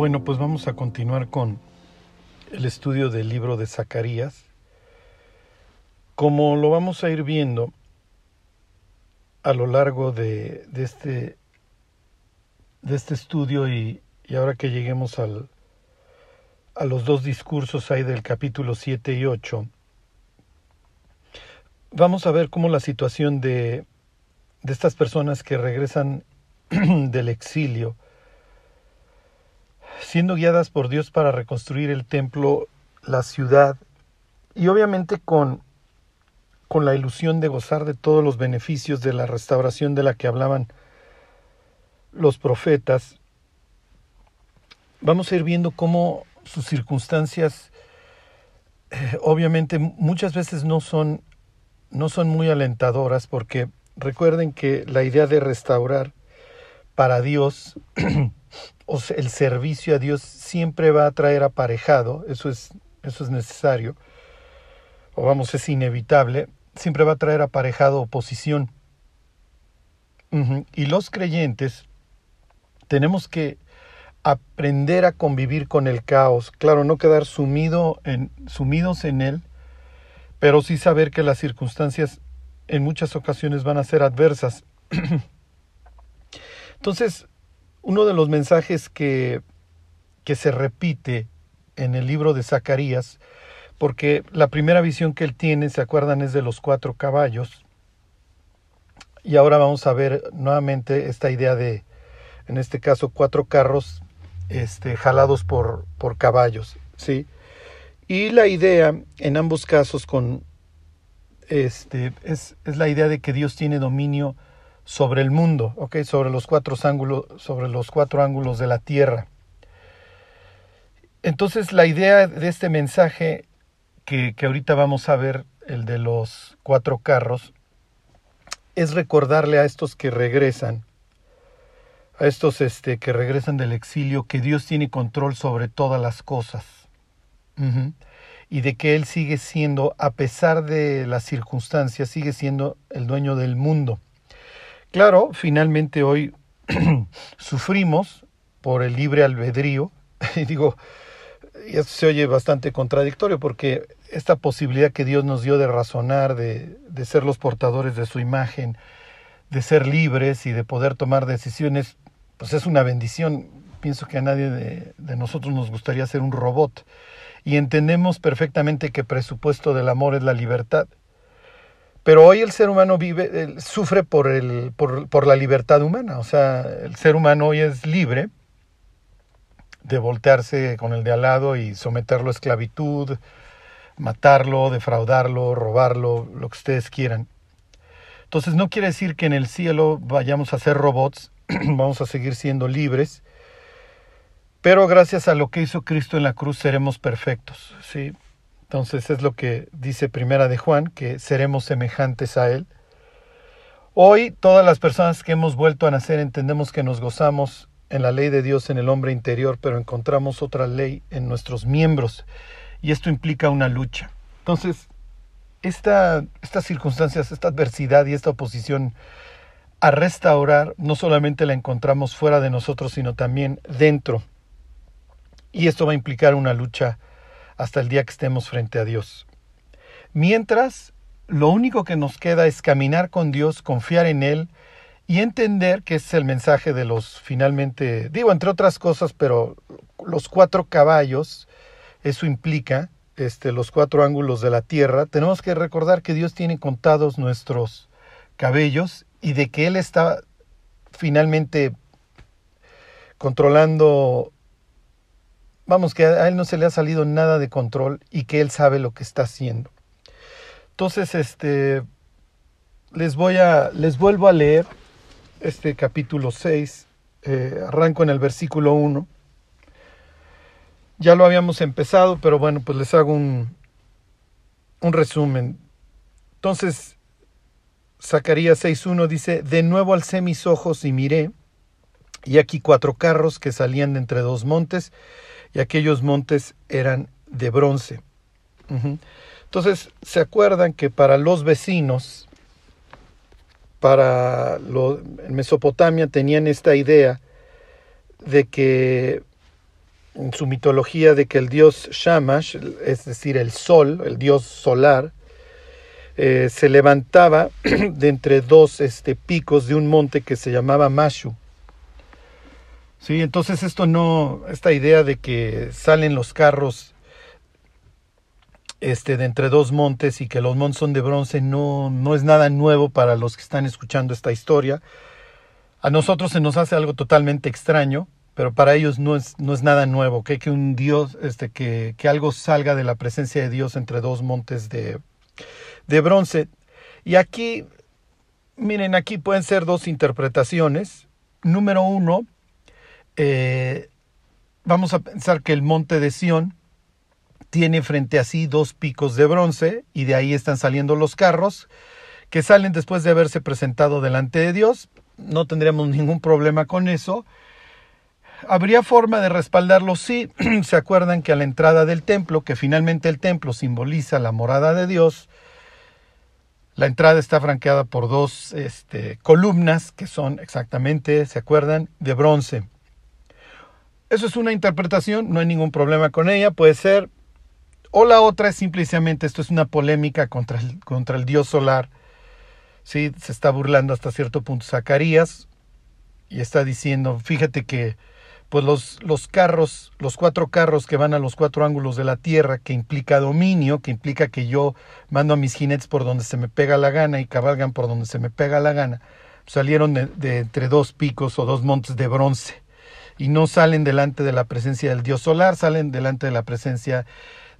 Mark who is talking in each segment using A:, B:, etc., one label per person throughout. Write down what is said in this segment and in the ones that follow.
A: Bueno, pues vamos a continuar con el estudio del libro de Zacarías. Como lo vamos a ir viendo a lo largo de, este, de este estudio y, y ahora que lleguemos al, a los dos discursos ahí del capítulo 7 y 8, vamos a ver cómo la situación de, de estas personas que regresan del exilio, siendo guiadas por Dios para reconstruir el templo, la ciudad, y obviamente con, con la ilusión de gozar de todos los beneficios de la restauración de la que hablaban los profetas, vamos a ir viendo cómo sus circunstancias eh, obviamente muchas veces no son no son muy alentadoras porque recuerden que la idea de restaurar para Dios el servicio a Dios siempre va a traer aparejado, eso es eso es necesario o vamos es inevitable, siempre va a traer aparejado oposición. Y los creyentes tenemos que aprender a convivir con el caos, claro, no quedar sumido en, sumidos en él, pero sí saber que las circunstancias en muchas ocasiones van a ser adversas. Entonces, uno de los mensajes que, que se repite en el libro de Zacarías, porque la primera visión que él tiene, se acuerdan, es de los cuatro caballos, y ahora vamos a ver nuevamente esta idea de, en este caso, cuatro carros este, jalados por, por caballos, ¿sí? Y la idea, en ambos casos, con, este, es, es la idea de que Dios tiene dominio sobre el mundo, ¿ok? Sobre los cuatro ángulos, sobre los cuatro ángulos de la tierra. Entonces, la idea de este mensaje que, que ahorita vamos a ver, el de los cuatro carros, es recordarle a estos que regresan a estos este, que regresan del exilio que Dios tiene control sobre todas las cosas y de que Él sigue siendo, a pesar de las circunstancias, sigue siendo el dueño del mundo. Claro, finalmente hoy sufrimos por el libre albedrío, y digo, y esto se oye bastante contradictorio porque esta posibilidad que Dios nos dio de razonar, de, de ser los portadores de su imagen, de ser libres y de poder tomar decisiones, pues es una bendición. Pienso que a nadie de, de, nosotros nos gustaría ser un robot. Y entendemos perfectamente que presupuesto del amor es la libertad. Pero hoy el ser humano vive, sufre por, el, por, por la libertad humana. O sea, el ser humano hoy es libre de voltearse con el de al lado y someterlo a esclavitud, matarlo, defraudarlo, robarlo, lo que ustedes quieran. Entonces no quiere decir que en el cielo vayamos a ser robots, vamos a seguir siendo libres, pero gracias a lo que hizo Cristo en la cruz seremos perfectos, ¿sí? Entonces es lo que dice Primera de Juan, que seremos semejantes a Él. Hoy todas las personas que hemos vuelto a nacer entendemos que nos gozamos en la ley de Dios en el hombre interior, pero encontramos otra ley en nuestros miembros y esto implica una lucha. Entonces, esta, estas circunstancias, esta adversidad y esta oposición a restaurar no solamente la encontramos fuera de nosotros, sino también dentro. Y esto va a implicar una lucha hasta el día que estemos frente a Dios. Mientras, lo único que nos queda es caminar con Dios, confiar en Él y entender que es el mensaje de los finalmente, digo entre otras cosas, pero los cuatro caballos, eso implica este, los cuatro ángulos de la tierra, tenemos que recordar que Dios tiene contados nuestros cabellos y de que Él está finalmente controlando, vamos, que a Él no se le ha salido nada de control y que Él sabe lo que está haciendo. Entonces, este, les voy a, les vuelvo a leer este capítulo 6, eh, arranco en el versículo 1. Ya lo habíamos empezado, pero bueno, pues les hago un, un resumen. Entonces, Zacarías 6.1 dice, de nuevo alcé mis ojos y miré, y aquí cuatro carros que salían de entre dos montes, y aquellos montes eran de bronce. Entonces, ¿se acuerdan que para los vecinos, para en Mesopotamia tenían esta idea de que en su mitología de que el dios Shamash, es decir, el sol, el dios solar, eh, se levantaba de entre dos este, picos de un monte que se llamaba Mashu. Sí, entonces esto no, esta idea de que salen los carros este, de entre dos montes y que los montes son de bronce no, no es nada nuevo para los que están escuchando esta historia. A nosotros se nos hace algo totalmente extraño, pero para ellos no es, no es nada nuevo, que, que un Dios, este, que, que algo salga de la presencia de Dios entre dos montes de, de bronce. Y aquí, miren, aquí pueden ser dos interpretaciones. Número uno, eh, vamos a pensar que el monte de Sión tiene frente a sí dos picos de bronce y de ahí están saliendo los carros que salen después de haberse presentado delante de Dios. No tendríamos ningún problema con eso. ¿Habría forma de respaldarlo? Sí, se acuerdan que a la entrada del templo, que finalmente el templo simboliza la morada de Dios, la entrada está franqueada por dos este, columnas que son exactamente, ¿se acuerdan?, de bronce. Eso es una interpretación, no hay ningún problema con ella, puede ser. O la otra es simplemente, esto es una polémica contra el, contra el dios solar. Sí, se está burlando hasta cierto punto Zacarías y está diciendo, fíjate que pues los, los carros, los cuatro carros que van a los cuatro ángulos de la Tierra, que implica dominio, que implica que yo mando a mis jinetes por donde se me pega la gana y cabalgan por donde se me pega la gana, salieron de, entre dos picos o dos montes de bronce y no salen delante de la presencia del Dios solar, salen delante de la presencia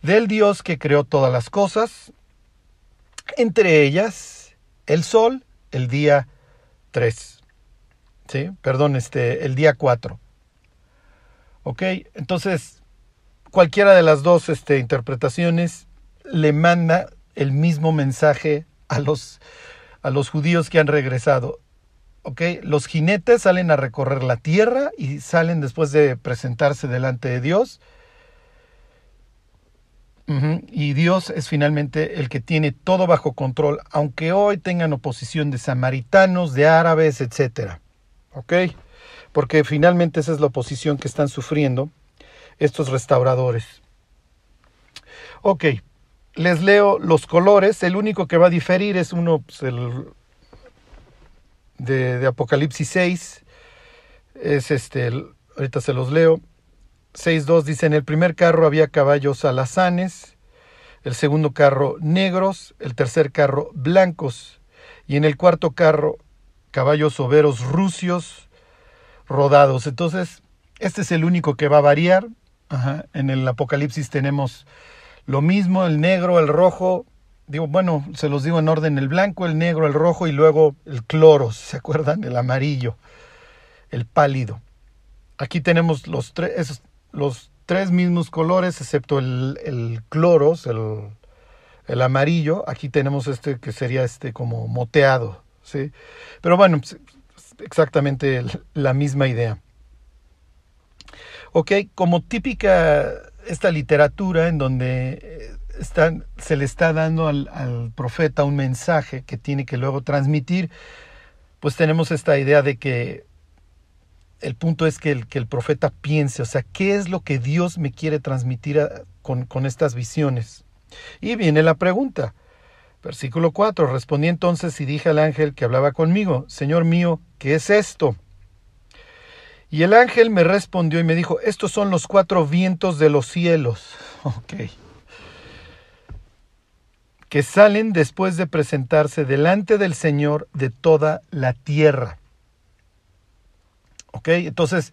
A: del Dios que creó todas las cosas, entre ellas el sol, el día 3. ¿Sí? Perdón, este, el día 4. ¿Ok? Entonces, cualquiera de las dos este, interpretaciones le manda el mismo mensaje a los, a los judíos que han regresado. ¿Ok? Los jinetes salen a recorrer la tierra y salen después de presentarse delante de Dios. Y Dios es finalmente el que tiene todo bajo control, aunque hoy tengan oposición de samaritanos, de árabes, etc. ¿Ok? porque finalmente esa es la oposición que están sufriendo estos restauradores. Ok, les leo los colores, el único que va a diferir es uno pues, el de, Apocalipsis 6, es este, ahorita se los leo. 6.2 dice, en el primer carro había caballos alazanes, el segundo carro negros, el tercer carro blancos, y en el cuarto carro caballos overos rucios, rodados. Entonces, este es el único que va a variar. En el Apocalipsis tenemos lo mismo, el negro, el rojo. Digo, bueno, se los digo en orden, el blanco, el negro, el rojo y luego el cloro, ¿se acuerdan? El amarillo, el pálido. Aquí tenemos los, tres los tres mismos colores, excepto el, el cloros, el, el amarillo. Aquí tenemos este que sería este como moteado, ¿sí? Pero bueno, exactamente la misma idea. Ok, como típica esta literatura en donde eh, se le está dando al, profeta un mensaje que tiene que luego transmitir, pues tenemos esta idea de que el punto es que el, que el profeta piense, o sea, ¿qué es lo que Dios me quiere transmitir con, con estas visiones? Y viene la pregunta, Versículo 4. Respondí entonces y dije al ángel que hablaba conmigo, Señor mío, ¿qué es esto? Y el ángel me respondió y me dijo, estos son los cuatro vientos de los cielos. Ok. Que salen después de presentarse delante del Señor de toda la tierra. Ok, entonces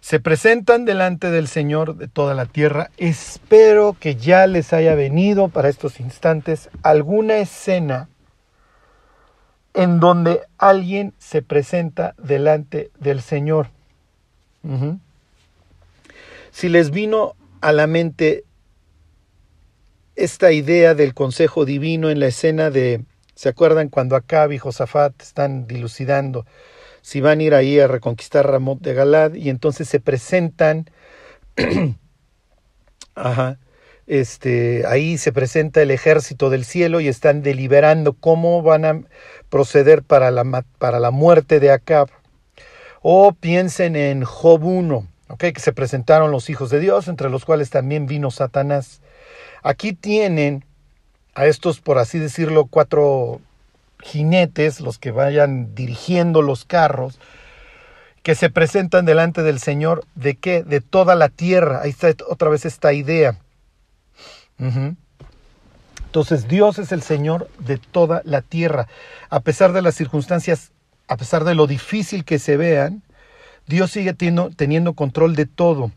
A: se presentan delante del Señor de toda la tierra. Espero que ya les haya venido para estos instantes alguna escena en donde alguien se presenta delante del Señor. Si les vino a la mente esta idea del consejo divino en la escena de, ¿se acuerdan cuando Acab y Josafat están dilucidando si van a ir ahí a reconquistar Ramot de Galad y entonces se presentan, ajá, este, ahí se presenta el ejército del cielo y están deliberando cómo van a proceder para la, para la muerte de Acab. O piensen en Job 1. que se presentaron los hijos de Dios, entre los cuales también vino Satanás. Aquí tienen a estos, por así decirlo, cuatro jinetes, los que vayan dirigiendo los carros, que se presentan delante del Señor, ¿de qué? De toda la tierra. Ahí está otra vez esta idea. Entonces Dios es el Señor de toda la tierra. A pesar de las circunstancias, a pesar de lo difícil que se vean, Dios sigue teniendo, control de todo.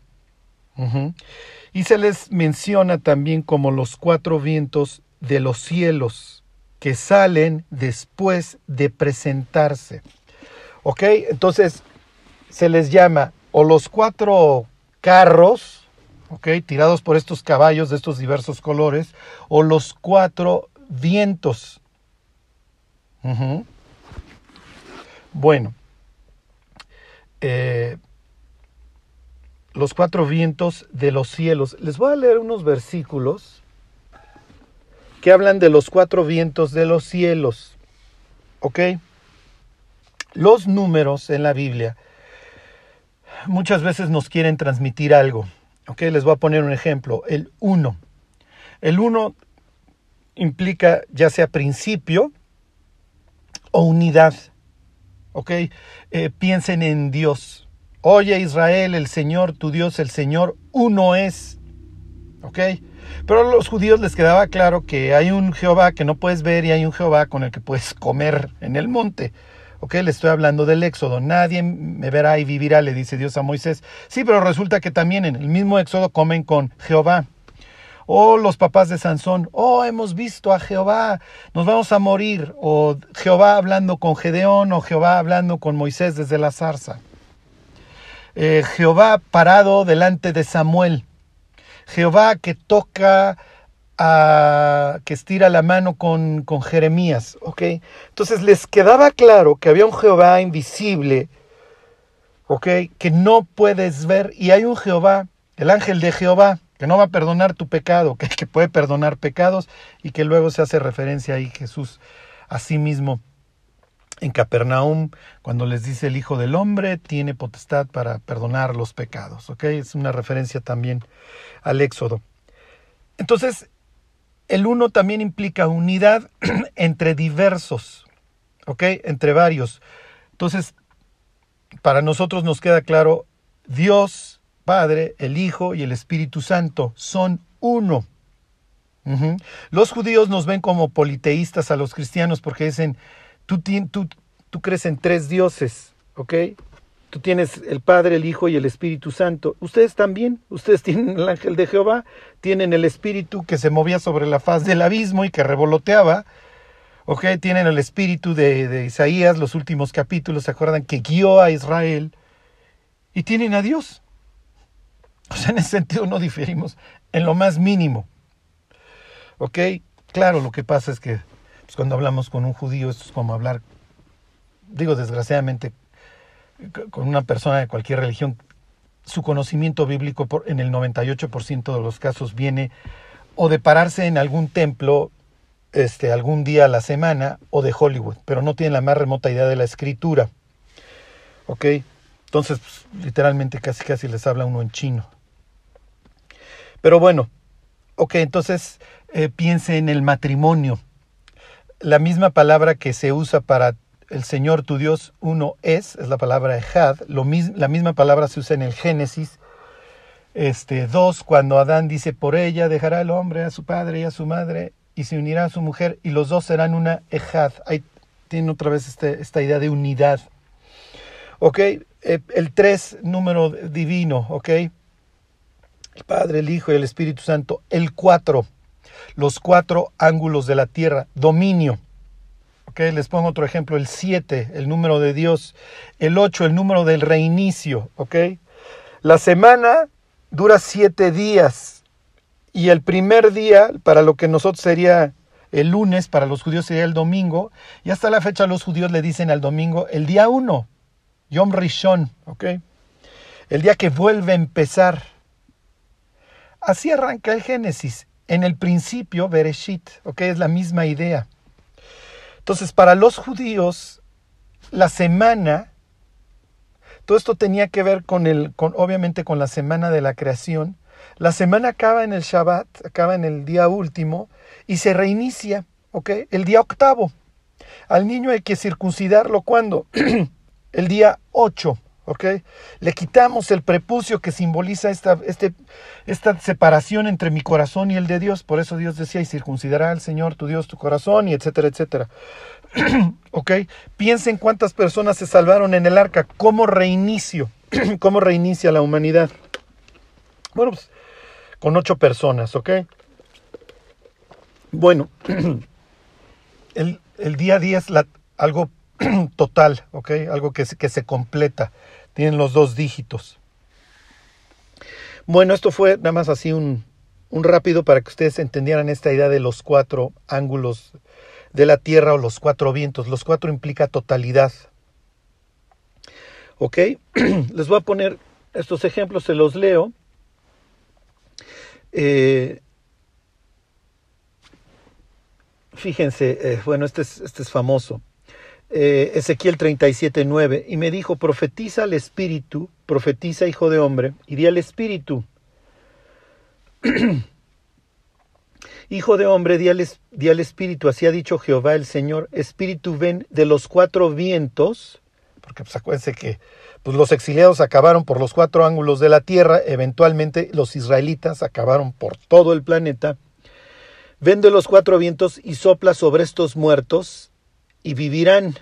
A: Y se les menciona también como los cuatro vientos de los cielos que salen después de presentarse. ¿Ok? Entonces se les llama o los cuatro carros, ¿ok? Tirados por estos caballos de estos diversos colores, o los cuatro vientos. Bueno, eh, los cuatro vientos de los cielos. Les voy a leer unos versículos que hablan de los cuatro vientos de los cielos. ¿Ok? Los números en la Biblia muchas veces nos quieren transmitir algo. ¿Ok? Les voy a poner un ejemplo. El 1. El 1 implica ya sea principio o unidad. ¿Ok? Eh, piensen en Dios. Oye Israel, el Señor, tu Dios, el Señor, uno es. ¿Ok? Pero a los judíos les quedaba claro que hay un Jehová que no puedes ver y hay un Jehová con el que puedes comer en el monte. Ok, le estoy hablando del Éxodo. Nadie me verá y vivirá, le dice Dios a Moisés. Sí, pero resulta que también en el mismo Éxodo comen con Jehová. O los papás de Sansón, oh, hemos visto a Jehová, nos vamos a morir. O Jehová hablando con Gedeón, o Jehová hablando con Moisés desde la zarza. Eh, Jehová parado delante de Samuel. Jehová que toca, a, que estira la mano con, con Jeremías, ¿ok? Entonces les quedaba claro que había un Jehová invisible, ¿ok? Que no puedes ver y hay un Jehová, el ángel de Jehová, que no va a perdonar tu pecado, que, que puede perdonar pecados y que luego se hace referencia ahí Jesús a sí mismo en Capernaum, cuando les dice el Hijo del Hombre, tiene potestad para perdonar los pecados. ¿ok? Es una referencia también al Éxodo. Entonces, el uno también implica unidad entre diversos, ¿ok? Entre varios. Entonces, para nosotros nos queda claro, Dios, Padre, el Hijo y el Espíritu Santo son uno. Los judíos nos ven como politeístas a los cristianos porque dicen, Tú, tú, crees en tres dioses, ¿ok? Tú tienes el Padre, el Hijo y el Espíritu Santo. Ustedes también, ustedes tienen el ángel de Jehová, tienen el Espíritu que se movía sobre la faz del abismo y que revoloteaba. ¿Ok? Tienen el Espíritu de, de Isaías, los últimos capítulos, ¿se acuerdan? Que guió a Israel. Y tienen a Dios. O sea, en ese sentido no diferimos en lo más mínimo. ¿Ok? Claro, lo que pasa es que pues, cuando hablamos con un judío, esto es como hablar, digo desgraciadamente, con una persona de cualquier religión, su conocimiento bíblico por, en el 98% de los casos viene o de pararse en algún templo este, algún día a la semana o de Hollywood, pero no tiene la más remota idea de la escritura. ¿Ok? Entonces, pues, literalmente casi casi les habla uno en chino. Pero bueno, ok, entonces eh, piense en el matrimonio la misma palabra que se usa para el Señor tu Dios uno es, es la palabra Ejad, lo la misma palabra se usa en el Génesis este, 2, cuando Adán dice, por ella dejará el hombre a su padre y a su madre y se unirá a su mujer y los dos serán una Ejad. Ahí tiene otra vez este, esta idea de unidad. Ok, eh, el 3, número divino, ok. El Padre, el Hijo y el Espíritu Santo. El 4, los cuatro ángulos de la tierra, dominio. Okay, les pongo otro ejemplo, el 7, el número de Dios, el 8, el número del reinicio. Okay. La semana dura siete días y el primer día, para lo que nosotros sería el lunes, para los judíos sería el domingo, y hasta la fecha los judíos le dicen al domingo el día 1, Yom Rishon, ¿ok? El día que vuelve a empezar. Así arranca el Génesis. En el principio, Bereshit, ¿ok? Es la misma idea. Entonces, para los judíos, la semana Todo esto tenía que ver con el, con, obviamente con la semana de la creación. La semana acaba en el Shabbat, acaba en el día último y se reinicia, ¿ok? El día octavo. Al niño hay que circuncidarlo cuando? el día ocho. ¿Ok? Le quitamos el prepucio que simboliza esta, este, esta separación entre mi corazón y el de Dios. Por eso Dios decía, y circuncidará al Señor tu Dios tu corazón, y etcétera, etcétera. ¿Ok? Piensen cuántas personas se salvaron en el arca. ¿Cómo reinicio? ¿Cómo reinicia la humanidad? Bueno, pues con ocho personas, ¿ok? Bueno, el, el día a día es algo total, ¿ok? Algo que, que se completa. Tienen los dos dígitos. Bueno, esto fue nada más así un, un rápido para que ustedes entendieran esta idea de los cuatro ángulos de la Tierra o los cuatro vientos. Los cuatro implica totalidad. ¿Ok? Les voy a poner estos ejemplos, se los leo. Eh, fíjense, eh, bueno, este es, este es famoso. Eh, Ezequiel 37, y me dijo, profetiza al Espíritu, profetiza, hijo de hombre, y di al Espíritu, hijo de hombre, di al, di al, Espíritu, así ha dicho Jehová el Señor, Espíritu ven de los cuatro vientos, porque pues acuérdense que pues, los exiliados acabaron por los cuatro ángulos de la tierra, eventualmente los israelitas acabaron por todo el planeta, ven de los cuatro vientos y sopla sobre estos muertos, y vivirán.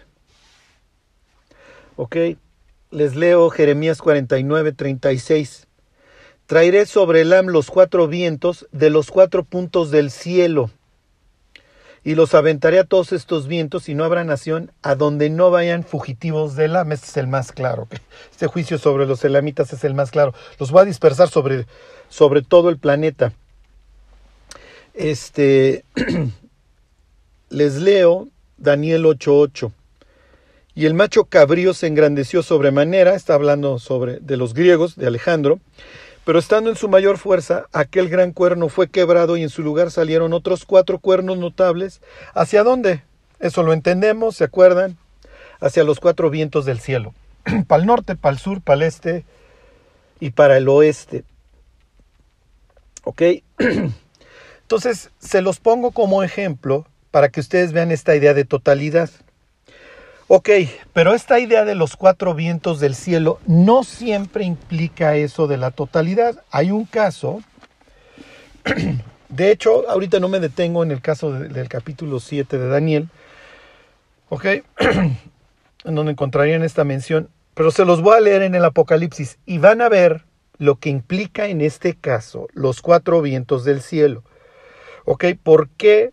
A: Ok, les leo Jeremías 49, 36. Traeré sobre Elam los cuatro vientos de los cuatro puntos del cielo, y los aventaré a todos estos vientos, y no habrá nación a donde no vayan fugitivos de Elam. Este es el más claro. Este juicio sobre los elamitas es el más claro. Los va a dispersar sobre, sobre todo el planeta. Este, les leo Daniel 8:8. Y el macho cabrío se engrandeció sobremanera, está hablando sobre de los griegos, de Alejandro, pero estando en su mayor fuerza, aquel gran cuerno fue quebrado y en su lugar salieron otros cuatro cuernos notables. ¿Hacia dónde? Eso lo entendemos, ¿se acuerdan? Hacia los cuatro vientos del cielo. para el norte, para el sur, para el este y para el oeste. ¿Ok? Entonces, se los pongo como ejemplo para que ustedes vean esta idea de totalidad. Ok, pero esta idea de los cuatro vientos del cielo no siempre implica eso de la totalidad. Hay un caso, de hecho, ahorita no me detengo en el caso del capítulo 7 de Daniel, ok, en donde encontrarían esta mención, pero se los voy a leer en el Apocalipsis y van a ver lo que implica en este caso los cuatro vientos del cielo. ¿Ok? ¿Por qué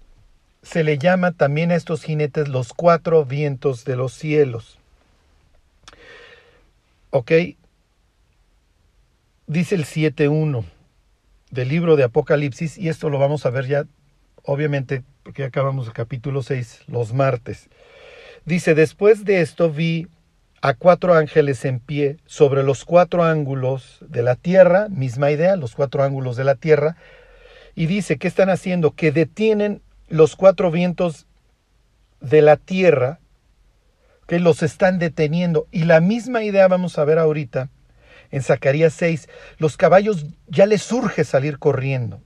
A: se le llama también a estos jinetes los cuatro vientos de los cielos. ¿Ok? Dice el 7.1 del libro de Apocalipsis, y esto lo vamos a ver ya, obviamente, porque ya acabamos el capítulo 6, los martes. Dice, después de esto vi a cuatro ángeles en pie sobre los cuatro ángulos de la tierra, misma idea, los cuatro ángulos de la tierra, y dice, ¿qué están haciendo? Que detienen los cuatro vientos de la tierra que los están deteniendo. Y la misma idea vamos a ver ahorita en Zacarías 6. Los caballos ya les surge salir corriendo.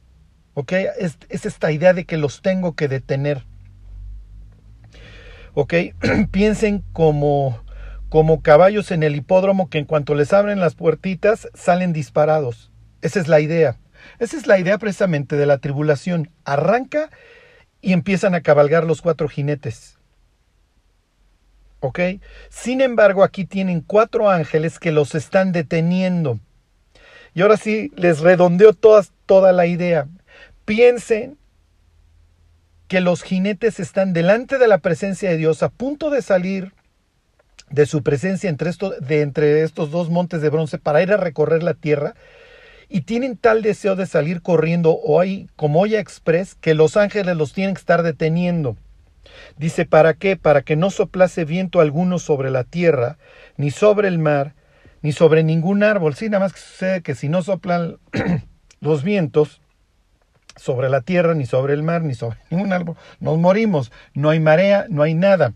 A: ¿Ok? Es, es esta idea de que los tengo que detener. ¿Ok? Piensen como, como caballos en el hipódromo que en cuanto les abren las puertitas salen disparados. Esa es la idea. Esa es la idea precisamente de la tribulación. Arranca y empiezan a cabalgar los cuatro jinetes. ¿Ok? Sin embargo, aquí tienen cuatro ángeles que los están deteniendo. Y ahora sí, les redondeo toda la idea. Piensen que los jinetes están delante de la presencia de Dios, a punto de salir de su presencia entre, de entre estos dos montes de bronce para ir a recorrer la tierra y tienen tal deseo de salir corriendo o hay como olla express que los ángeles los tienen que estar deteniendo. Dice, ¿para qué? Para que no soplase viento alguno sobre la tierra, ni sobre el mar, ni sobre ningún árbol. Sí, nada más que sucede que si no soplan los vientos sobre la tierra, ni sobre el mar, ni sobre ningún árbol, nos morimos. No hay marea, no hay nada.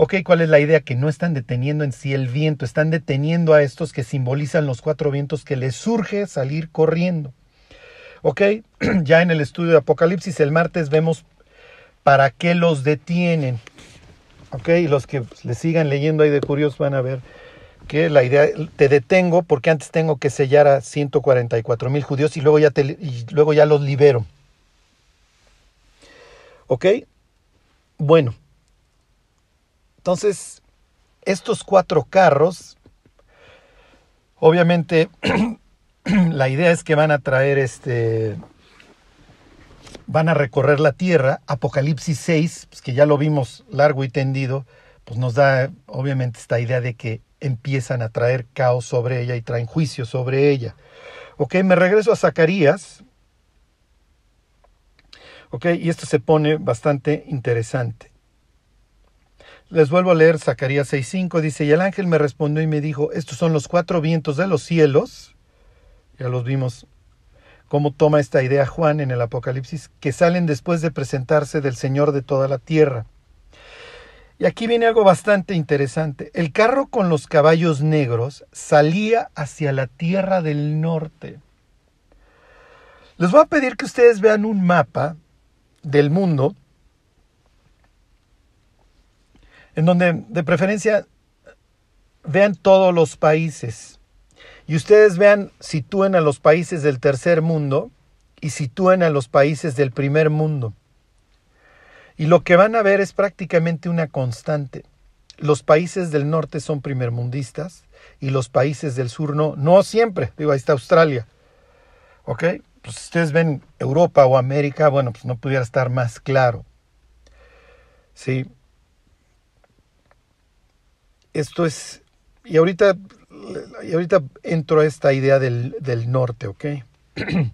A: Ok, ¿cuál es la idea? Que no están deteniendo en sí el viento, están deteniendo a estos que simbolizan los cuatro vientos que les surge salir corriendo. Ok, ya en el estudio de Apocalipsis el martes vemos para qué los detienen. Ok, los que le sigan leyendo ahí de curiosos van a ver que la idea, te detengo porque antes tengo que sellar a 144 mil judíos y luego ya, te, y luego ya los libero. ¿Ok? Bueno, entonces, estos cuatro carros, obviamente, la idea es que van a traer este, van a recorrer la tierra. Apocalipsis 6, pues que ya lo vimos largo y tendido, pues nos da obviamente esta idea de que empiezan a traer caos sobre ella y traen juicio sobre ella. Ok, me regreso a Zacarías. Ok, y esto se pone bastante interesante. Les vuelvo a leer Zacarías 6.5, dice, y el ángel me respondió y me dijo, estos son los cuatro vientos de los cielos, ya los vimos cómo toma esta idea Juan en el Apocalipsis, que salen después de presentarse del Señor de toda la tierra. Y aquí viene algo bastante interesante. El carro con los caballos negros salía hacia la tierra del norte. Les voy a pedir que ustedes vean un mapa del mundo en donde de preferencia vean todos los países y ustedes vean, sitúen a los países del tercer mundo y sitúen a los países del primer mundo. Y lo que van a ver es prácticamente una constante. Los países del norte son primermundistas y los países del sur no. No siempre. Digo, ahí está Australia. ¿Ok? Pues si ustedes ven Europa o América, bueno, pues no pudiera estar más claro. Sí. Esto es, y ahorita, ahorita entro a esta idea del, del norte, ¿ok?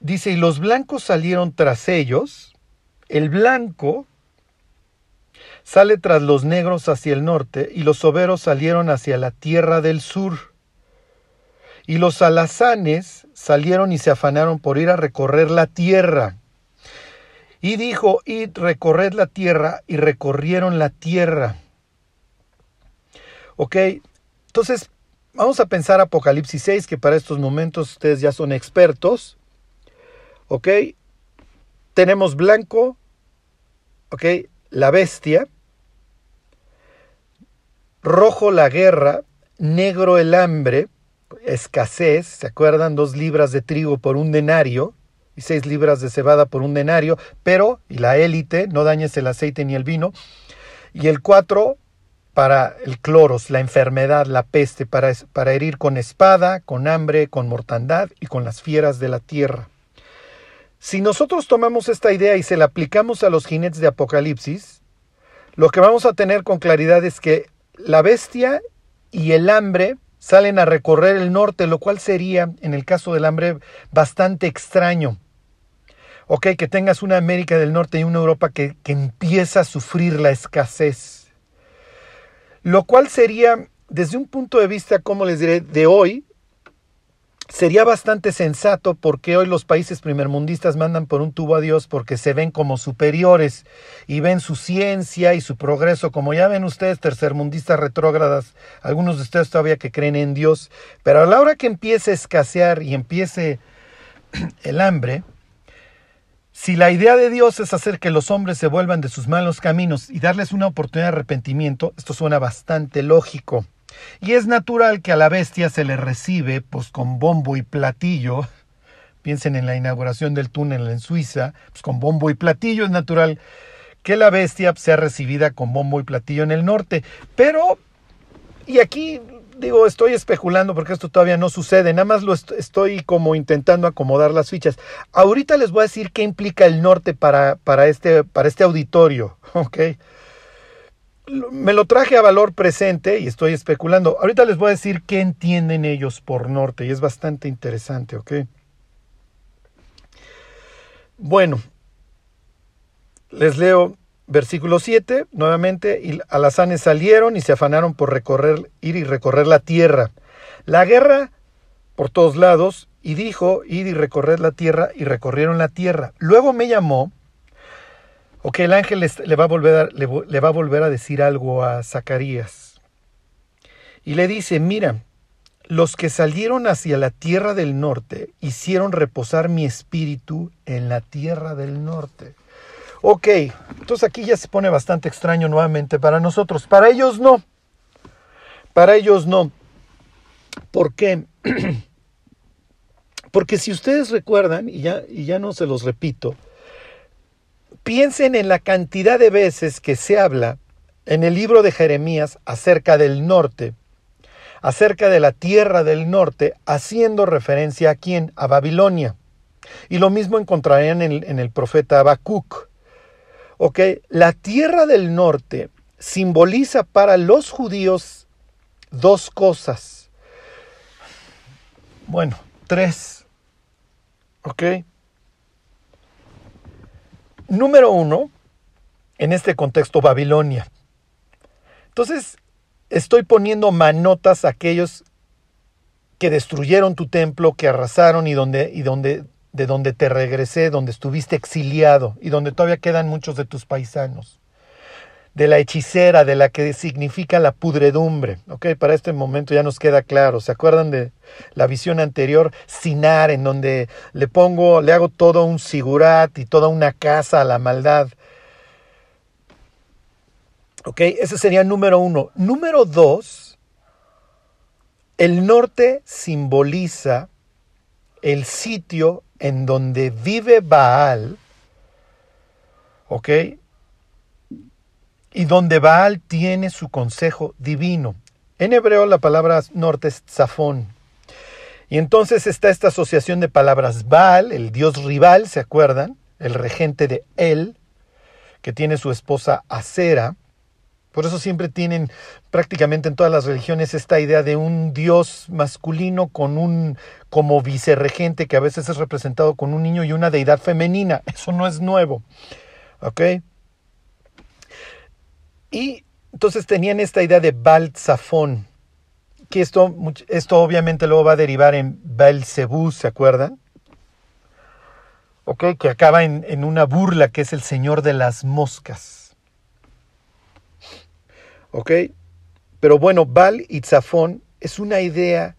A: Dice, y los blancos salieron tras ellos, el blanco sale tras los negros hacia el norte, y los soberos salieron hacia la tierra del sur. Y los alazanes salieron y se afanaron por ir a recorrer la tierra. Y dijo, id, recorred la tierra, y recorrieron la tierra. Ok, entonces vamos a pensar Apocalipsis 6, que para estos momentos ustedes ya son expertos. Ok, tenemos blanco, ok, la bestia, rojo la guerra, negro el hambre, escasez, ¿se acuerdan? Dos libras de trigo por un denario y seis libras de cebada por un denario, pero, y la élite, no dañes el aceite ni el vino, y el cuatro, para el cloros, la enfermedad, la peste, para, herir con espada, con hambre, con mortandad y con las fieras de la tierra. Si nosotros tomamos esta idea y se la aplicamos a los jinetes de Apocalipsis, lo que vamos a tener con claridad es que la bestia y el hambre salen a recorrer el norte, lo cual sería, en el caso del hambre, bastante extraño. Ok, que tengas una América del Norte y una Europa que, que empieza a sufrir la escasez lo cual sería, desde un punto de vista, como les diré, de hoy, sería bastante sensato porque hoy los países primermundistas mandan por un tubo a Dios porque se ven como superiores y ven su ciencia y su progreso, como ya ven ustedes, tercermundistas retrógradas, algunos de ustedes todavía que creen en Dios, pero a la hora que empiece a escasear y empiece el hambre, si la idea de Dios es hacer que los hombres se vuelvan de sus malos caminos y darles una oportunidad de arrepentimiento, esto suena bastante lógico. Y es natural que a la bestia se le recibe pues con bombo y platillo. Piensen en la inauguración del túnel en Suiza, pues con bombo y platillo es natural que la bestia sea recibida con bombo y platillo en el norte. Pero, y aquí digo, estoy especulando porque esto todavía no sucede, nada más lo estoy como intentando acomodar las fichas. Ahorita les voy a decir qué implica el norte para, para, este, para este auditorio, ¿ok? Me lo traje a valor presente y estoy especulando. Ahorita les voy a decir qué entienden ellos por norte y es bastante interesante, ¿ok? Bueno, les leo Versículo 7, nuevamente, y alazanes salieron y se afanaron por recorrer, ir y recorrer la tierra. La guerra por todos lados, y dijo, id y recorred la tierra, y recorrieron la tierra. Luego me llamó Ok, el ángel le va, a volver a, le va a volver a decir algo a Zacarías. Y le dice, mira, los que salieron hacia la tierra del norte hicieron reposar mi espíritu en la tierra del norte. Ok, entonces aquí ya se pone bastante extraño nuevamente para nosotros. Para ellos no. Para ellos no. ¿Por qué? Porque si ustedes recuerdan, y ya, y ya no se los repito, piensen en la cantidad de veces que se habla en el libro de Jeremías acerca del norte, acerca de la tierra del norte, haciendo referencia a quién? A Babilonia. Y lo mismo encontrarían en, en el profeta Habacuc. Ok, la tierra del norte simboliza para los judíos dos cosas. Bueno, tres. ¿Ok? Número uno, en este contexto, Babilonia. Entonces, estoy poniendo manotas a aquellos que destruyeron tu templo, que arrasaron y donde, y donde, de donde te regresé, donde estuviste exiliado y donde todavía quedan muchos de tus paisanos de la hechicera, de la que significa la pudredumbre. Ok, para este momento ya nos queda claro. ¿Se acuerdan de la visión anterior? Sinar, en donde le pongo, le hago todo un sigurat y toda una casa a la maldad. Ok, ese sería número uno. Número dos, el norte simboliza el sitio en donde vive Baal. ¿Ok? y donde Baal tiene su consejo divino. En hebreo la palabra norte es zafón. Y entonces está esta asociación de palabras Baal, el dios rival, ¿se acuerdan? El regente de él, que tiene su esposa Acera. Por eso siempre tienen prácticamente en todas las religiones esta idea de un dios masculino con un como vicerregente que a veces es representado con un niño y una deidad femenina. Eso no es nuevo. ¿Ok? Y entonces tenían esta idea de Baltzafón, que esto, esto obviamente luego va a derivar en Belzebú, ¿se acuerdan? Ok, que acaba en, en, una burla que es el señor de las moscas. Ok, pero bueno, Bal y Zafón es una idea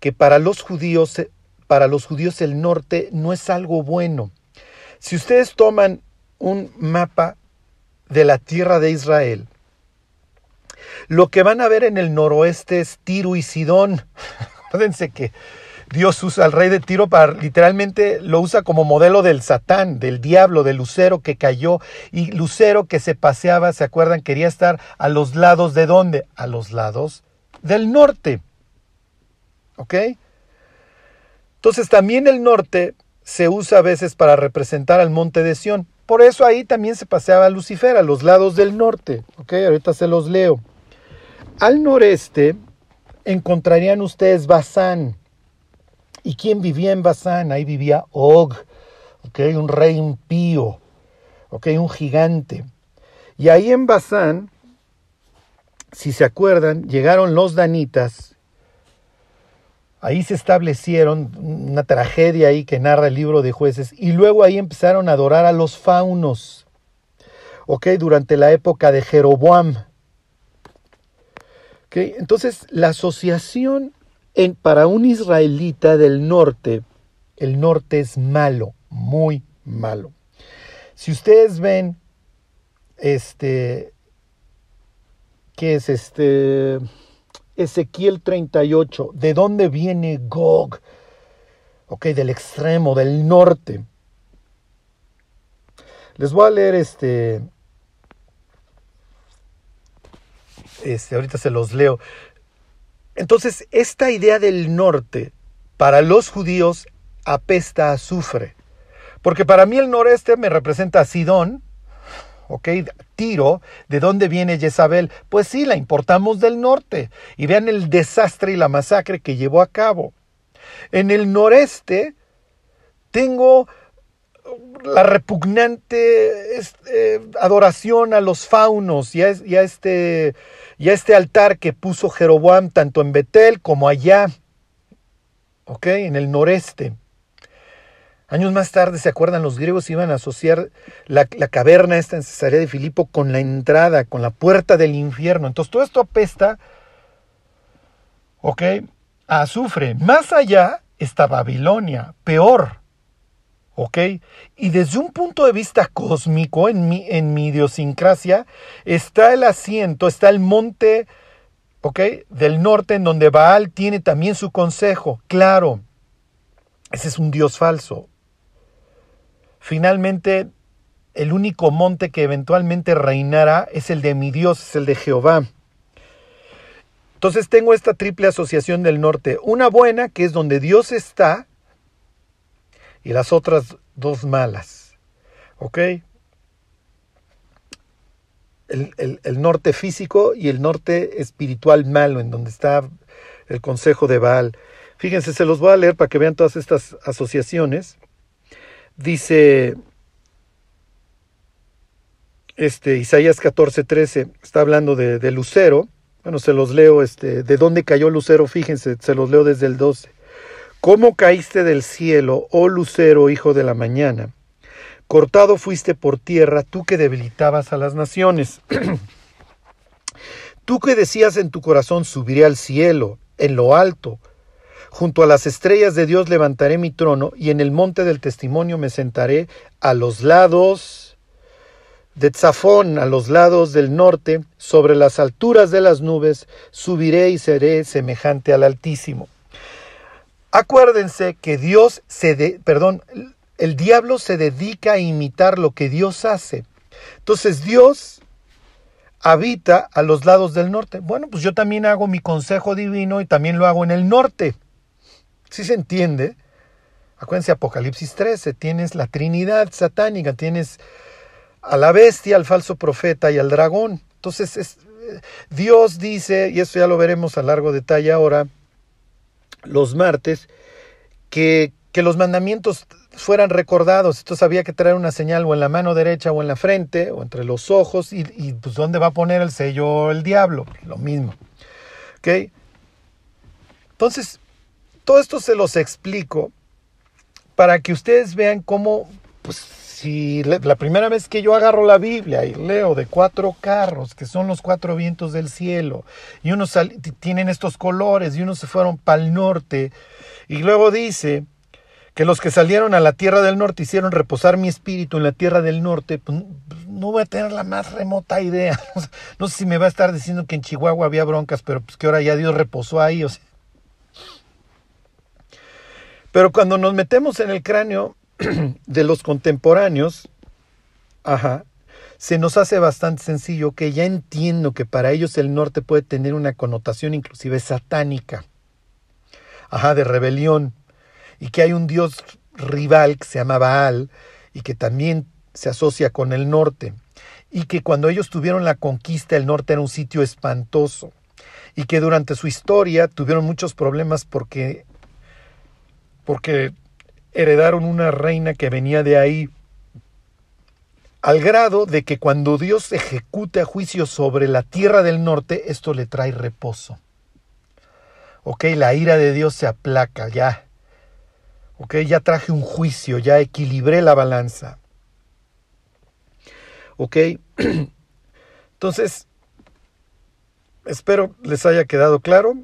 A: que para los judíos, para los judíos el norte no es algo bueno. Si ustedes toman un mapa de la tierra de Israel, lo que van a ver en el noroeste es Tiro y Sidón. Acuérdense que Dios usa al rey de Tiro para literalmente lo usa como modelo del Satán, del diablo, del lucero que cayó y lucero que se paseaba, ¿se acuerdan? Quería estar a los lados de dónde? A los lados del norte. ¿Ok? Entonces también el norte se usa a veces para representar al monte de Sión. Por eso ahí también se paseaba Lucifer, a los lados del norte. ¿Ok? Ahorita se los leo. Al noreste encontrarían ustedes Basán. ¿Y quién vivía en Basán? Ahí vivía Og, ¿okay? un rey impío, ¿okay? un gigante. Y ahí en Basán, si se acuerdan, llegaron los danitas. Ahí se establecieron una tragedia ahí que narra el libro de jueces. Y luego ahí empezaron a adorar a los faunos. ¿ok? Durante la época de Jeroboam. Entonces, la asociación en, para un israelita del norte, el norte es malo, muy malo. Si ustedes ven, este, ¿qué es este? Ezequiel 38, ¿de dónde viene Gog? Ok, del extremo, del norte. Les voy a leer este Este, ahorita se los leo. Entonces, esta idea del norte para los judíos apesta a azufre. Porque para mí el noreste me representa a Sidón, ¿ok? Tiro, ¿de dónde viene Jezabel? Pues sí, la importamos del norte. Y vean el desastre y la masacre que llevó a cabo. En el noreste tengo la repugnante este, adoración a los faunos y a, este, este altar que puso Jeroboam tanto en Betel como allá, ¿ok? En el noreste. Años más tarde, ¿se acuerdan? Los griegos iban a asociar la, caverna esta en Cesarea de Filipo con la entrada, con la puerta del infierno. Entonces todo esto apesta, ¿ok? A azufre. Más allá está Babilonia, peor, ¿ok? Y desde un punto de vista cósmico, en mi, en mi idiosincrasia, está el asiento, está el monte, ¿ok? Del norte, en donde Baal tiene también su consejo. Claro, ese es un dios falso. Finalmente, el único monte que eventualmente reinará es el de mi Dios, es el de Jehová. Entonces tengo esta triple asociación del norte. Una buena, que es donde Dios está, y las otras dos malas. ¿Ok? El, el, norte físico y el norte espiritual malo, en donde está el consejo de Baal. Fíjense, se los voy a leer para que vean todas estas asociaciones dice este, Isaías 14, 13, está hablando de, Lucero. Bueno, se los leo, este, de dónde cayó Lucero, fíjense, se los leo desde el 12. ¿Cómo caíste del cielo, oh Lucero, hijo de la mañana? Cortado fuiste por tierra, tú que debilitabas a las naciones. tú que decías en tu corazón, subiré al cielo, en lo alto, Junto a las estrellas de Dios levantaré mi trono y en el monte del testimonio me sentaré a los lados de Tzafón, a los lados del norte, sobre las alturas de las nubes, subiré y seré semejante al Altísimo. Acuérdense que Dios se de, perdón, el diablo se dedica a imitar lo que Dios hace. Entonces Dios habita a los lados del norte. Bueno, pues yo también hago mi consejo divino y también lo hago en el norte. Si se entiende, acuérdense Apocalipsis 13, tienes la Trinidad satánica, tienes a la bestia, al falso profeta y al dragón. Entonces es, Dios dice, y esto ya lo veremos a largo detalle ahora, los martes, que, que los mandamientos fueran recordados. Entonces había que traer una señal o en la mano derecha o en la frente o entre los ojos y, y pues dónde va a poner el sello el diablo. Lo mismo. ¿Ok? Entonces, todo esto se los explico para que ustedes vean cómo, pues si la primera vez que yo agarro la Biblia y leo de cuatro carros, que son los cuatro vientos del cielo, y unos tienen estos colores, y unos se fueron para el norte, y luego dice que los que salieron a la tierra del norte hicieron reposar mi espíritu en la tierra del norte, pues, no voy a tener la más remota idea. No sé si me va a estar diciendo que en Chihuahua había broncas, pero pues que ahora ya Dios reposó ahí. Pero cuando nos metemos en el cráneo de los contemporáneos, ajá, se nos hace bastante sencillo que ya entiendo que para ellos el norte puede tener una connotación inclusive satánica, ajá, de rebelión, y que hay un dios rival que se llama Baal y que también se asocia con el norte, y que cuando ellos tuvieron la conquista el norte era un sitio espantoso, y que durante su historia tuvieron muchos problemas porque porque heredaron una reina que venía de ahí, al grado de que cuando Dios ejecute a juicio sobre la tierra del norte, esto le trae reposo. Ok, la ira de Dios se aplaca ya. Ok, ya traje un juicio, ya equilibré la balanza. Ok, entonces, espero les haya quedado claro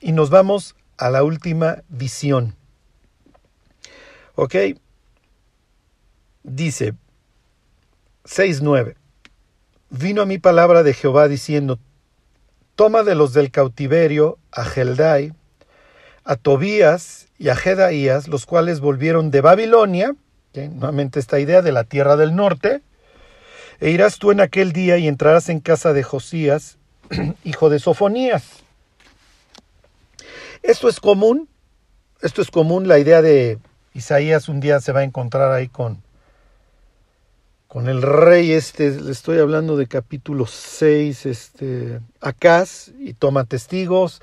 A: y nos vamos a la última visión. ¿Ok? Dice 6.9. Vino a mi palabra de Jehová diciendo, toma de los del cautiverio a Geldai, a Tobías y a Jedaías, los cuales volvieron de Babilonia, nuevamente esta idea de la tierra del norte, e irás tú en aquel día y entrarás en casa de Josías, hijo de Sofonías. Esto es común, esto es común la idea de Isaías un día se va a encontrar ahí con, con el rey este, le estoy hablando de capítulo 6, este, Acaz, y toma testigos.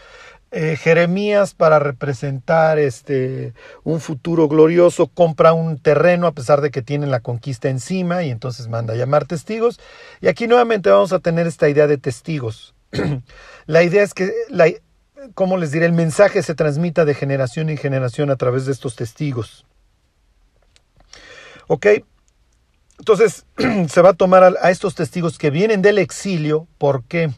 A: Eh, Jeremías, para representar este, un futuro glorioso, compra un terreno a pesar de que tiene la conquista encima y entonces manda a llamar testigos. Y aquí nuevamente vamos a tener esta idea de testigos. la idea es que la, ¿cómo les diré? El mensaje se transmita de generación en generación a través de estos testigos. ¿Ok? Entonces se va a tomar a, estos testigos que vienen del exilio. ¿Por qué?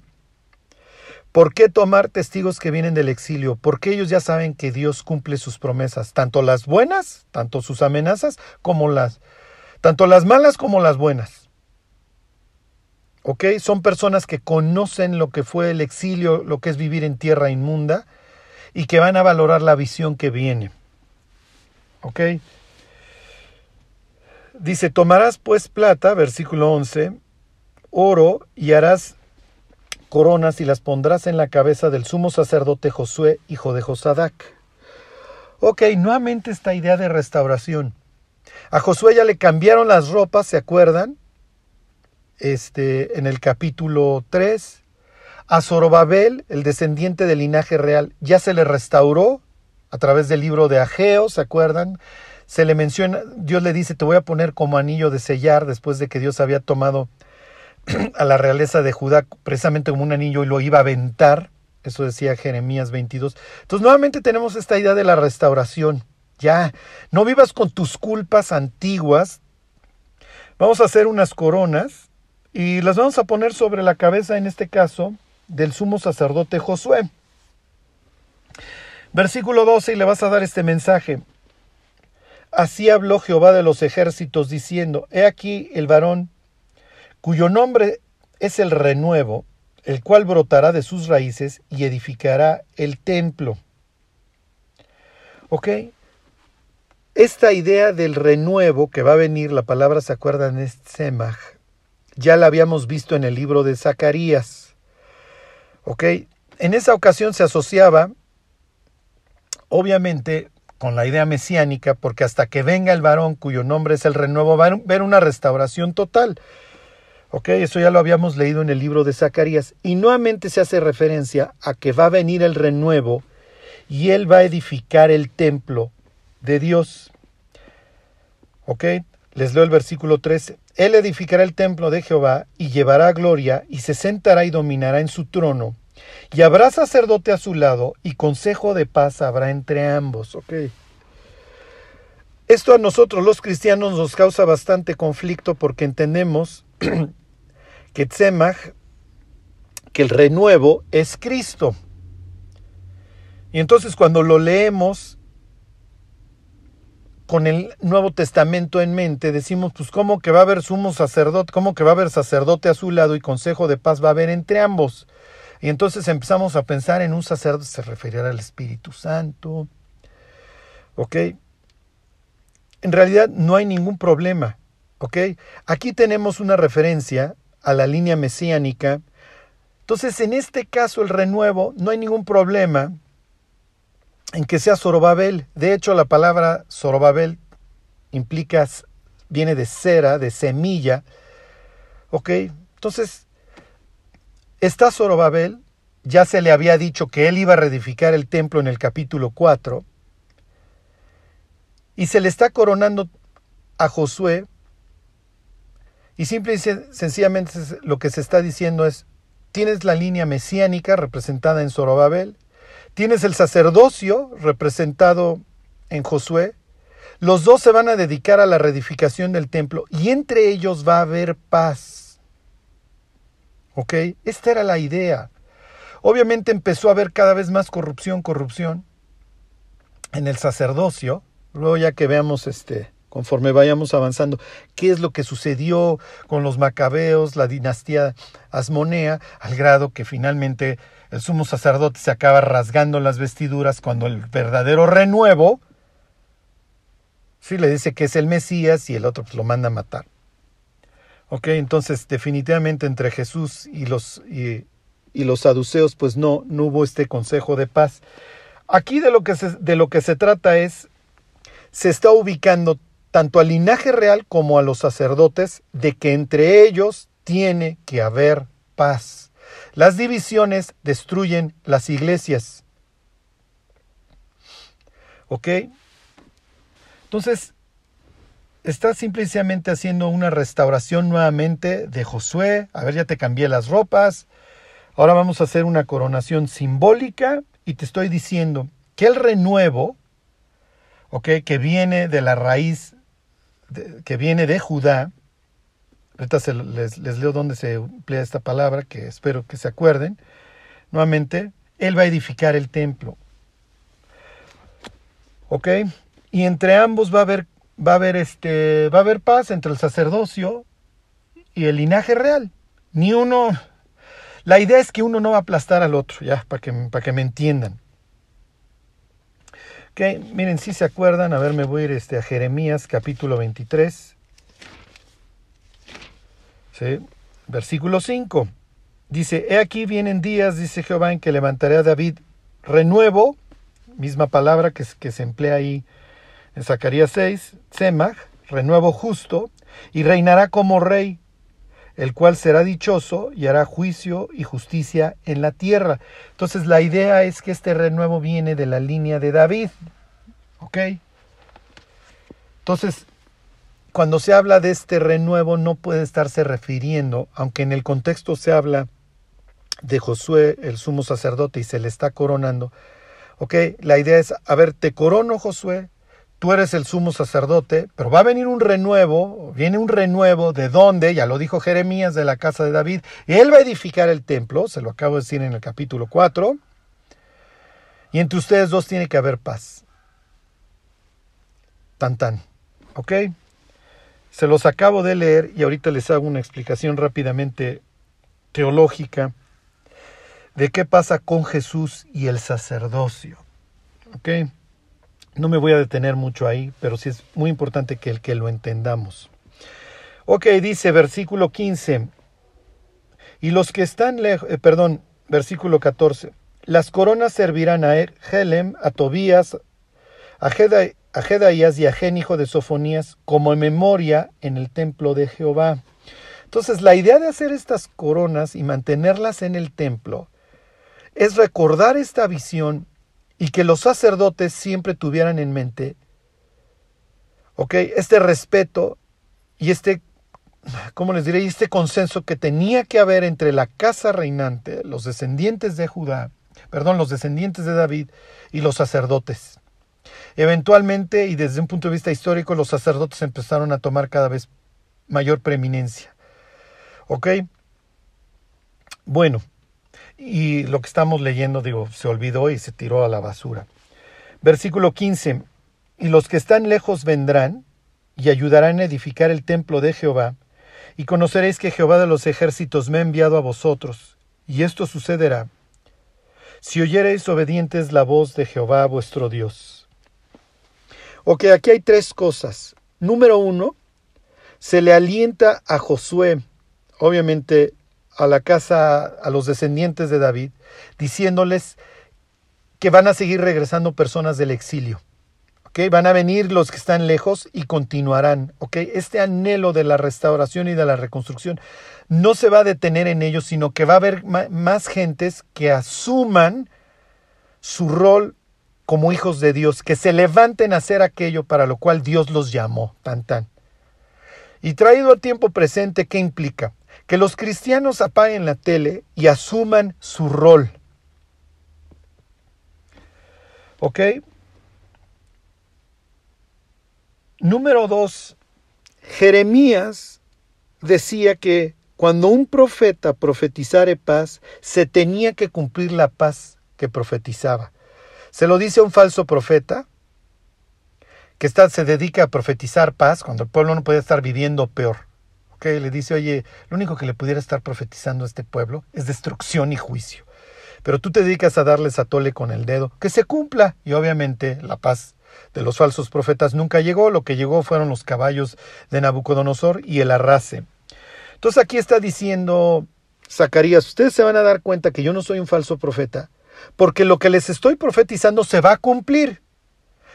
A: ¿Por qué tomar testigos que vienen del exilio? Porque ellos ya saben que Dios cumple sus promesas, tanto las buenas, tanto sus amenazas, como las, tanto las malas como las buenas. Son personas que conocen lo que fue el exilio, lo que es vivir en tierra inmunda, y que van a valorar la visión que viene. ¿Ok? Dice, tomarás pues plata, versículo 11, oro y harás coronas y las pondrás en la cabeza del sumo sacerdote Josué, hijo de Josadac. Ok, nuevamente esta idea de restauración. A Josué ya le cambiaron las ropas, ¿se acuerdan? Este, en el capítulo 3. A Zorobabel, el descendiente del linaje real, ya se le restauró a través del libro de Ageo, ¿se acuerdan? se le menciona, Dios le dice, te voy a poner como anillo de sellar después de que Dios había tomado a la realeza de Judá precisamente como un anillo y lo iba a aventar. Eso decía Jeremías 22. Entonces nuevamente tenemos esta idea de la restauración. Ya, no vivas con tus culpas antiguas. Vamos a hacer unas coronas y las vamos a poner sobre la cabeza, en este caso, del sumo sacerdote Josué. Versículo 12 y le vas a dar este mensaje. Así habló Jehová de los ejércitos, diciendo, He aquí el varón cuyo nombre es el renuevo, el cual brotará de sus raíces y edificará el templo. ¿Ok? Esta idea del renuevo que va a venir, la palabra se acuerdan es Semach, ya la habíamos visto en el libro de Zacarías. ¿Ok? En esa ocasión se asociaba, obviamente, con la idea mesiánica, porque hasta que venga el varón cuyo nombre es el renuevo, va a ver una restauración total. Ok, eso ya lo habíamos leído en el libro de Zacarías. Y nuevamente se hace referencia a que va a venir el renuevo y él va a edificar el templo de Dios. Ok, les leo el versículo 13. Él edificará el templo de Jehová y llevará gloria y se sentará y dominará en su trono y habrá sacerdote a su lado y consejo de paz habrá entre ambos. Esto a nosotros los cristianos nos causa bastante conflicto porque entendemos que Tzemach, que el renuevo es Cristo. Y entonces cuando lo leemos con el Nuevo Testamento en mente, decimos, pues cómo que va a haber sumo sacerdote, cómo que va a haber sacerdote a su lado y consejo de paz va a haber entre ambos. Y entonces empezamos a pensar en un sacerdote, se referirá al Espíritu Santo. ¿Ok? En realidad no hay ningún problema. ¿Ok? Aquí tenemos una referencia a la línea mesiánica. Entonces, en este caso, el renuevo, no hay ningún problema en que sea Zorobabel. De hecho, la palabra Zorobabel implica, viene de cera, de semilla. ¿Ok? Entonces, Está Zorobabel, ya se le había dicho que él iba a reedificar el templo en el capítulo 4, y se le está coronando a Josué, y simple y sencillamente lo que se está diciendo es, tienes la línea mesiánica representada en Zorobabel, tienes el sacerdocio representado en Josué, los dos se van a dedicar a la reedificación del templo y entre ellos va a haber paz. ¿Ok? Esta era la idea. Obviamente empezó a haber cada vez más corrupción, corrupción en el sacerdocio. Luego ya que veamos este, conforme vayamos avanzando, qué es lo que sucedió con los macabeos, la dinastía asmonea, al grado que finalmente el sumo sacerdote se acaba rasgando las vestiduras cuando el verdadero renuevo, sí le dice que es el Mesías y el otro pues, lo manda a matar. Ok, entonces definitivamente entre Jesús y los, y, los saduceos pues no, no hubo este consejo de paz. Aquí de lo, que se, de lo que se trata es, se está ubicando tanto al linaje real como a los sacerdotes de que entre ellos tiene que haber paz. Las divisiones destruyen las iglesias. ¿Ok? Entonces, está simplemente haciendo una restauración nuevamente de Josué. A ver, ya te cambié las ropas. Ahora vamos a hacer una coronación simbólica y te estoy diciendo que el renuevo, ¿ok? Que viene de la raíz que viene de Judá, ahorita les, les leo dónde se emplea esta palabra, que espero que se acuerden, nuevamente, él va a edificar el templo. ¿Ok? Y entre ambos va a haber, va a haber, este, va a haber paz entre el sacerdocio y el linaje real. Ni uno... La idea es que uno no va a aplastar al otro, ya, para que, para que me entiendan. Miren, si se acuerdan, a ver, me voy a ir este, a Jeremías capítulo 23. ¿Sí? Versículo 5. Dice, he aquí vienen días, dice Jehová, en que levantaré a David renuevo, misma palabra que, que se emplea ahí en Zacarías 6, Semach, renuevo justo, y reinará como rey, el cual será dichoso y hará juicio y justicia en la tierra. Entonces la idea es que este renuevo viene de la línea de David. ¿Ok? Entonces, cuando se habla de este renuevo no puede estarse refiriendo, aunque en el contexto se habla de Josué, el sumo sacerdote, y se le está coronando. Ok, la idea es, a ver, te corono Josué, tú eres el sumo sacerdote, pero va a venir un renuevo, viene un renuevo, ¿de dónde? Ya lo dijo Jeremías, de la casa de David, él va a edificar el templo, se lo acabo de decir en el capítulo 4, y entre ustedes dos tiene que haber paz. Tan tan, ¿ok? Se los acabo de leer y ahorita les hago una explicación rápidamente teológica de qué pasa con Jesús y el sacerdocio. ¿Ok? No me voy a detener mucho ahí, pero sí es muy importante que, el, que lo entendamos. Ok, dice versículo 15. Y los que están lejos, eh, perdón, versículo 14. Las coronas servirán a Helem, a Tobías, a, Jedaías y a Gen, hijo de Sofonías, como memoria en el templo de Jehová. Entonces, la idea de hacer estas coronas y mantenerlas en el templo es recordar esta visión y que los sacerdotes siempre tuvieran en mente, ¿ok? Este respeto y este, ¿cómo les diré? Este consenso que tenía que haber entre la casa reinante, los descendientes de Judá, perdón, los descendientes de David y los sacerdotes. Eventualmente, y desde un punto de vista histórico, los sacerdotes empezaron a tomar cada vez mayor preeminencia. ¿Ok? Bueno, y lo que estamos leyendo, digo, se olvidó y se tiró a la basura. Versículo 15. Y los que están lejos vendrán y ayudarán a edificar el templo de Jehová, y conoceréis que Jehová de los ejércitos me ha enviado a vosotros, y esto sucederá si oyereis obedientes la voz de Jehová vuestro Dios. Ok, aquí hay tres cosas. Número uno, se le alienta a Josué, obviamente a la casa, a los descendientes de David, diciéndoles que van a seguir regresando personas del exilio. ¿okay? Van a venir los que están lejos y continuarán. ¿okay? Este anhelo de la restauración y de la reconstrucción no se va a detener en ellos, sino que va a haber más gentes que asuman su rol como hijos de Dios, que se levanten a hacer aquello para lo cual Dios los llamó. Tan tan. Y traído a tiempo presente, ¿qué implica? Que los cristianos apaguen la tele y asuman su rol. ¿Ok? Número dos, Jeremías decía que cuando un profeta profetizare paz, se tenía que cumplir la paz que profetizaba. Se lo dice un falso profeta que está, se dedica a profetizar paz cuando el pueblo no puede estar viviendo peor que le dice, oye, lo único que le pudiera estar profetizando a este pueblo es destrucción y juicio. Pero tú te dedicas a darles a tole con el dedo, que se cumpla. Y obviamente la paz de los falsos profetas nunca llegó, lo que llegó fueron los caballos de Nabucodonosor y el arrase. Entonces aquí está diciendo Zacarías, ustedes se van a dar cuenta que yo no soy un falso profeta, porque lo que les estoy profetizando se va a cumplir.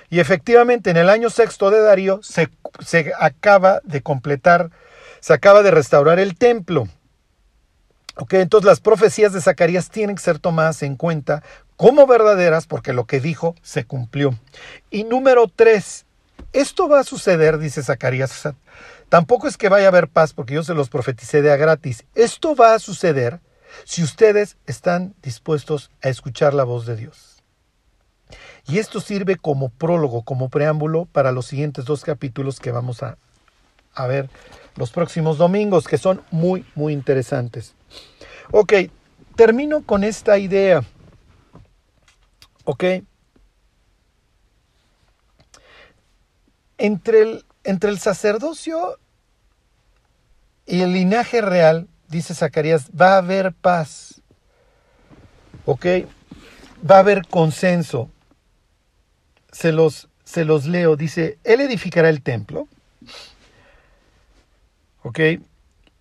A: Y efectivamente en el año sexto de Darío se, se acaba de completar se acaba de restaurar el templo. Ok, entonces las profecías de Zacarías tienen que ser tomadas en cuenta como verdaderas porque lo que dijo se cumplió. Y número tres, esto va a suceder, dice Zacarías. tampoco es que vaya a haber paz porque yo se los profeticé de a gratis. Esto va a suceder si ustedes están dispuestos a escuchar la voz de Dios. Y esto sirve como prólogo, como preámbulo para los siguientes dos capítulos que vamos a, a ver los próximos domingos, que son muy, muy interesantes. Ok, termino con esta idea. Ok. Entre el, entre el sacerdocio y el linaje real, dice Zacarías, va a haber paz. ¿Ok? Va a haber consenso. Se los, se los leo. Dice, Él edificará el templo. ¿Ok?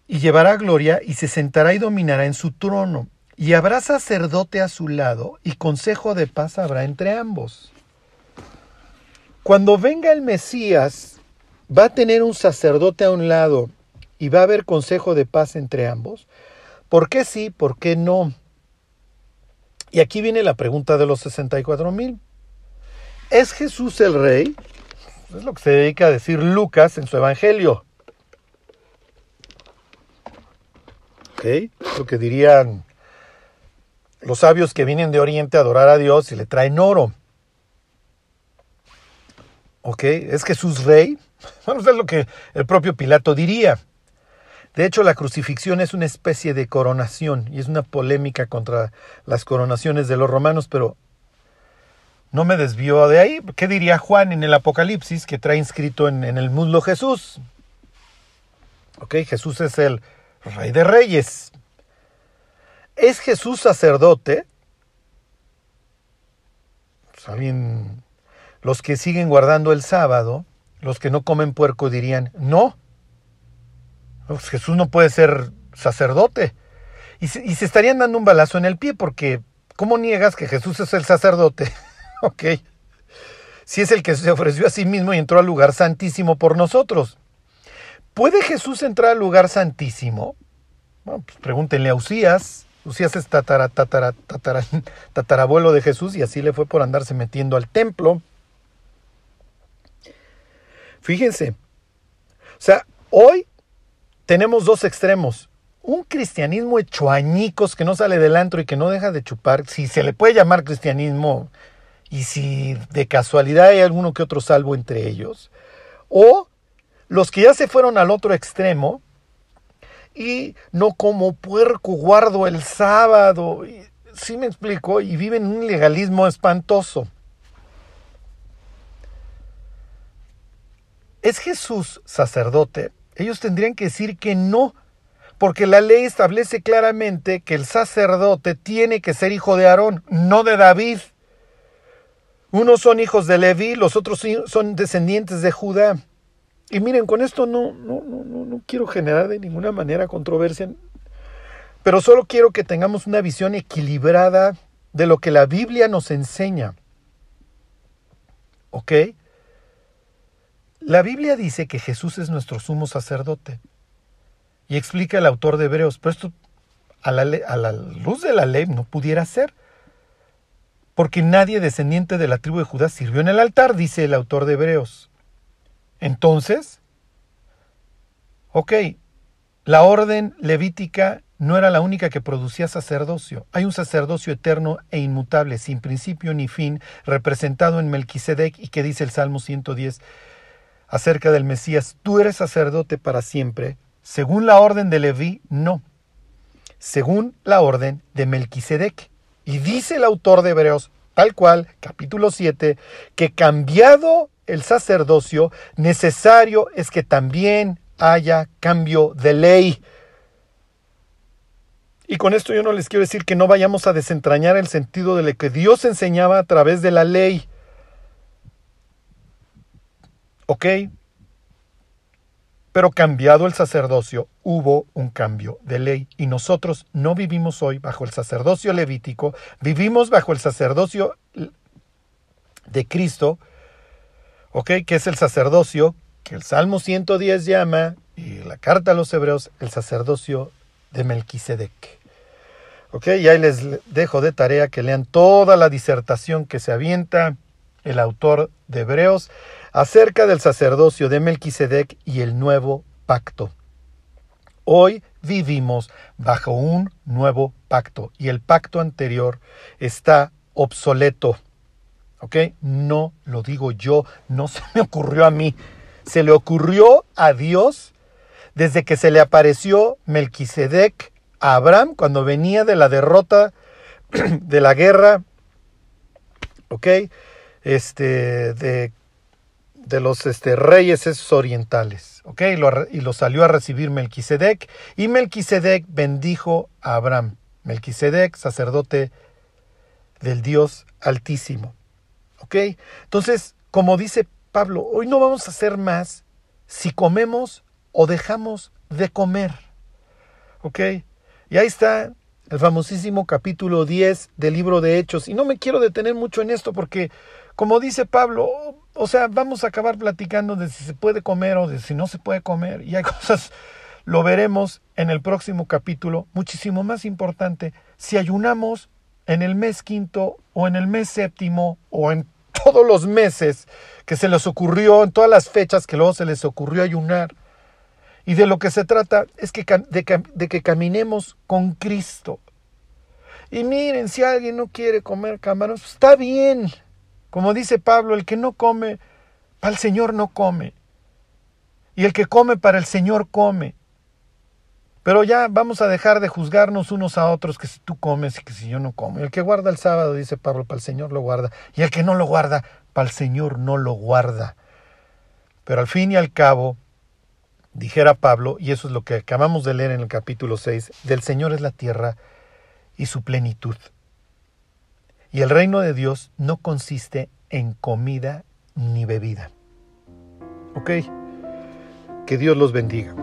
A: Y llevará gloria y se sentará y dominará en su trono. Y habrá sacerdote a su lado y consejo de paz habrá entre ambos. Cuando venga el Mesías, va a tener un sacerdote a un lado y va a haber consejo de paz entre ambos. ¿Por qué sí? ¿Por qué no? Y aquí viene la pregunta de los 64 mil. ¿Es Jesús el rey? Es lo que se dedica a decir Lucas en su evangelio. ¿Ok? Lo que dirían los sabios que vienen de Oriente a adorar a Dios y le traen oro. ¿Ok? ¿Es Jesús rey? Bueno, eso es lo que el propio Pilato diría. De hecho, la crucifixión es una especie de coronación y es una polémica contra las coronaciones de los romanos, pero no me desvío de ahí. ¿Qué diría Juan en el Apocalipsis que trae inscrito en, en el muslo Jesús? Ok, Jesús es el rey de reyes. ¿Es Jesús sacerdote? Pues los que siguen guardando el sábado, los que no comen puerco dirían, no, pues Jesús no puede ser sacerdote. Y se, y se, estarían dando un balazo en el pie porque, ¿cómo niegas que Jesús es el sacerdote? ok. Si es el que se ofreció a sí mismo y entró al lugar santísimo por nosotros. ¿Puede Jesús entrar al lugar santísimo? Bueno, pues pregúntenle a Usías. Usías es tatara, tatara, tatara, tatarabuelo de Jesús y así le fue por andarse metiendo al templo. Fíjense. O sea, hoy tenemos dos extremos. Un cristianismo hecho añicos que no sale del antro y que no deja de chupar, si se le puede llamar cristianismo y si de casualidad hay alguno que otro salvo entre ellos. O los que ya se fueron al otro extremo y no como puerco guardo el sábado. Sí me explico, y viven un legalismo espantoso. ¿Es Jesús sacerdote? ellos tendrían que decir que no, porque la ley establece claramente que el sacerdote tiene que ser hijo de Aarón, no de David. Unos son hijos de Leví, los otros son descendientes de Judá. Y miren, con esto no, no, no, no quiero generar de ninguna manera controversia, pero solo quiero que tengamos una visión equilibrada de lo que la Biblia nos enseña. ¿Ok? La Biblia dice que Jesús es nuestro sumo sacerdote. Y explica el autor de Hebreos, pero esto a la, a la, luz de la ley no pudiera ser. Porque nadie descendiente de la tribu de Judá sirvió en el altar, dice el autor de Hebreos. Entonces, ok, la orden levítica no era la única que producía sacerdocio. Hay un sacerdocio eterno e inmutable, sin principio ni fin, representado en Melquisedec y que dice el Salmo 110, acerca del Mesías, tú eres sacerdote para siempre, según la orden de Leví, no, según la orden de Melquisedec. Y dice el autor de Hebreos, tal cual, capítulo 7, que cambiado el sacerdocio, necesario es que también haya cambio de ley. Y con esto yo no les quiero decir que no vayamos a desentrañar el sentido de lo que Dios enseñaba a través de la ley. ¿Ok? Pero cambiado el sacerdocio, hubo un cambio de ley. Y nosotros no vivimos hoy bajo el sacerdocio levítico, vivimos bajo el sacerdocio de Cristo, ¿ok? Que es el sacerdocio que el Salmo 110 llama, y la carta a los hebreos, el sacerdocio de Melquisedec. ¿Ok? Y ahí les dejo de tarea que lean toda la disertación que se avienta el autor de Hebreos acerca del sacerdocio de Melquisedec y el nuevo pacto. Hoy vivimos bajo un nuevo pacto y el pacto anterior está obsoleto. No lo digo yo, no se me ocurrió a mí. se le ocurrió a Dios desde que se le apareció Melquisedec a Abraham cuando venía de la derrota de la guerra. Este, de, de los este, reyes esos orientales, ¿ok? y lo salió a recibir Melquisedec, y Melquisedec bendijo a Abraham. Melquisedec, sacerdote del Dios Altísimo, ¿ok? Entonces, como dice Pablo, hoy no vamos a hacer más si comemos o dejamos de comer, ¿ok? Y ahí está el famosísimo capítulo 10 del libro de Hechos. Y no me quiero detener mucho en esto porque, como dice Pablo, o sea, vamos a acabar platicando de si se puede comer o de si no se puede comer. Y hay cosas, lo veremos en el próximo capítulo, muchísimo más importante, si ayunamos en el mes quinto o en el mes séptimo o en todos los meses que se les ocurrió, en todas las fechas que luego se les ocurrió ayunar. Y de lo que se trata es que, de, que caminemos con Cristo. Y miren, si alguien no quiere comer camarones, pues está bien. Como dice Pablo, el que no come, para el Señor no come. Y el que come para el Señor come. Pero ya vamos a dejar de juzgarnos unos a otros que si tú comes y que si yo no como. El que guarda el sábado, dice Pablo, para el Señor lo guarda. Y el que no lo guarda, para el Señor no lo guarda. Pero al fin y al cabo, dijera Pablo, y eso es lo que acabamos de leer en el capítulo 6, del Señor es la tierra y su plenitud. Y el reino de Dios no consiste en comida ni bebida. ¿Ok? Que Dios los bendiga.